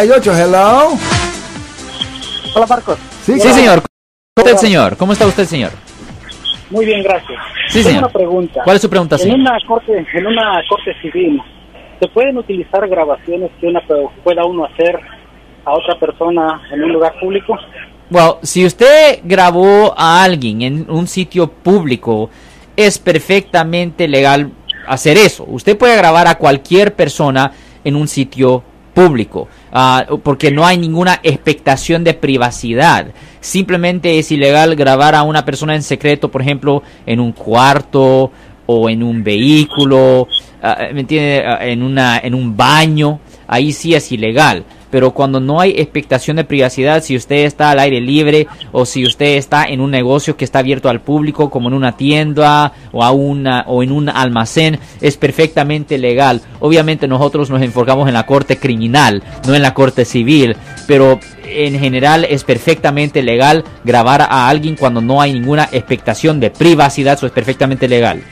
hello. Hola, Marcos. Sí, sí señor. ¿Cómo está el señor? ¿Cómo está usted, señor? Muy bien, gracias. Sí, Tengo señor. una pregunta. ¿Cuál es su pregunta, En señor? una corte, en una corte civil, ¿se pueden utilizar grabaciones que una pueda uno hacer a otra persona en un lugar público? Well, si usted grabó a alguien en un sitio público, es perfectamente legal hacer eso. Usted puede grabar a cualquier persona en un sitio público, ah, porque no hay ninguna expectación de privacidad. Simplemente es ilegal grabar a una persona en secreto, por ejemplo, en un cuarto o en un vehículo, ah, ¿me entiende? Ah, En una, en un baño. Ahí sí es ilegal pero cuando no hay expectación de privacidad, si usted está al aire libre o si usted está en un negocio que está abierto al público, como en una tienda o, a una, o en un almacén, es perfectamente legal. Obviamente nosotros nos enfocamos en la corte criminal, no en la corte civil, pero en general es perfectamente legal grabar a alguien cuando no hay ninguna expectación de privacidad, eso es perfectamente legal.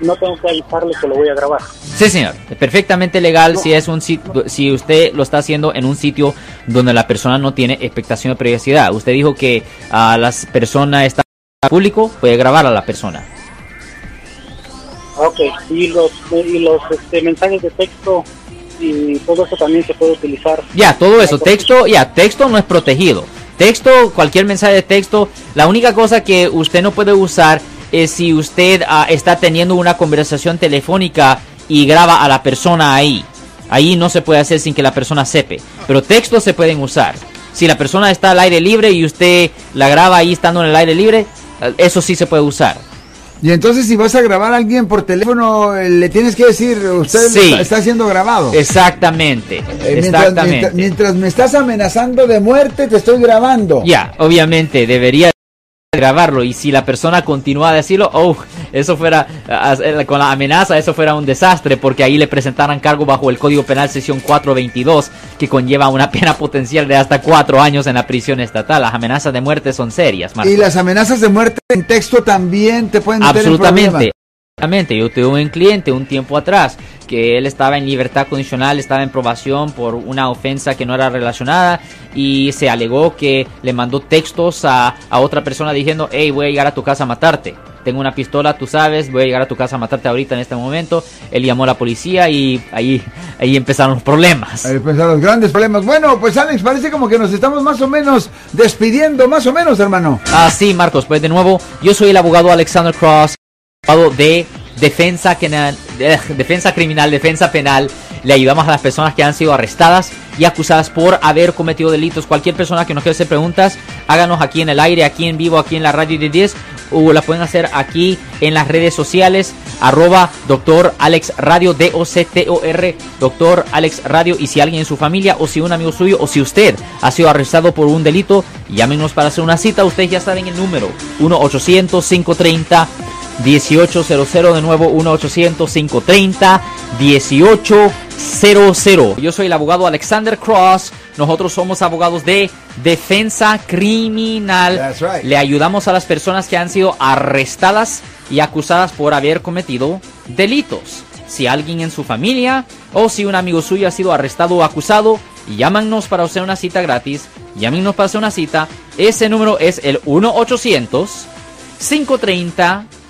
No tengo que avisarle que lo voy a grabar. Sí, señor. Perfectamente legal si es un si usted lo está haciendo en un sitio donde la persona no tiene expectación de privacidad. Usted dijo que a las personas está público, puede grabar a la persona. Ok, y los, y los este, mensajes de texto y todo eso también se puede utilizar. Ya, todo eso, texto, ya, texto no es protegido. Texto, cualquier mensaje de texto, la única cosa que usted no puede usar es si usted ah, está teniendo una conversación telefónica y graba a la persona ahí. Ahí no se puede hacer sin que la persona sepa. Pero textos se pueden usar. Si la persona está al aire libre y usted la graba ahí estando en el aire libre, eh, eso sí se puede usar. Y entonces si vas a grabar a alguien por teléfono, eh, le tienes que decir, usted Sí. está, está siendo grabado. Exactamente. Eh, mientras, Exactamente. mientras- mientras me estás amenazando de muerte, te estoy grabando. Ya, obviamente debería grabarlo y si la persona continúa a decirlo, oh, eso fuera ah, con la amenaza, eso fuera un desastre porque ahí le presentaran cargo bajo el Código Penal sección 422 que conlleva una pena potencial de hasta cuatro años en la prisión estatal. Las amenazas de muerte son serias, Marco. Y las amenazas de muerte en texto también te pueden Absolutamente. Absolutamente. Yo tuve un cliente un tiempo atrás que él estaba en libertad condicional, estaba en probación por una ofensa que no era relacionada y se alegó que le mandó textos a, a otra persona diciendo, hey, voy a llegar a tu casa a matarte. Tengo una pistola, tú sabes, voy a llegar a tu casa a matarte ahorita en este momento. Él llamó a la policía y ahí, ahí empezaron los problemas. Ahí empezaron los grandes problemas. Bueno, pues Alex, parece como que nos estamos más o menos despidiendo, más o menos, hermano. Ah, sí, Marcos, pues de nuevo, yo soy el abogado Alexander Cross, abogado de defensa, de- defensa criminal, defensa penal. Le ayudamos a las personas que han sido arrestadas y acusadas por haber cometido delitos. Cualquier persona que nos quiera hacer preguntas, háganos aquí en el aire, aquí en vivo, aquí en la radio de 10, o la pueden hacer aquí en las redes sociales, arroba doctor Alex Radio, D-O-C-T-O-R, doctor Alex Radio. Y si alguien en su familia, o si un amigo suyo, o si usted ha sido arrestado por un delito, llámenos para hacer una cita. Ustedes ya saben el número, 1-800-530. 1800 de nuevo 1-800-530-1800. Yo soy el abogado Alexander Cross. Nosotros somos abogados de defensa criminal. Right. Le ayudamos a las personas que han sido arrestadas y acusadas por haber cometido delitos. Si alguien en su familia o si un amigo suyo ha sido arrestado o acusado, llámanos para hacer una cita gratis. Llámenos para hacer una cita. Ese número es el 1 800 530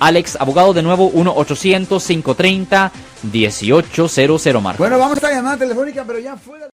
Alex, abogado de nuevo 1-800-530-1800 Marco. Bueno, vamos a esta llamada telefónica, pero ya fuera.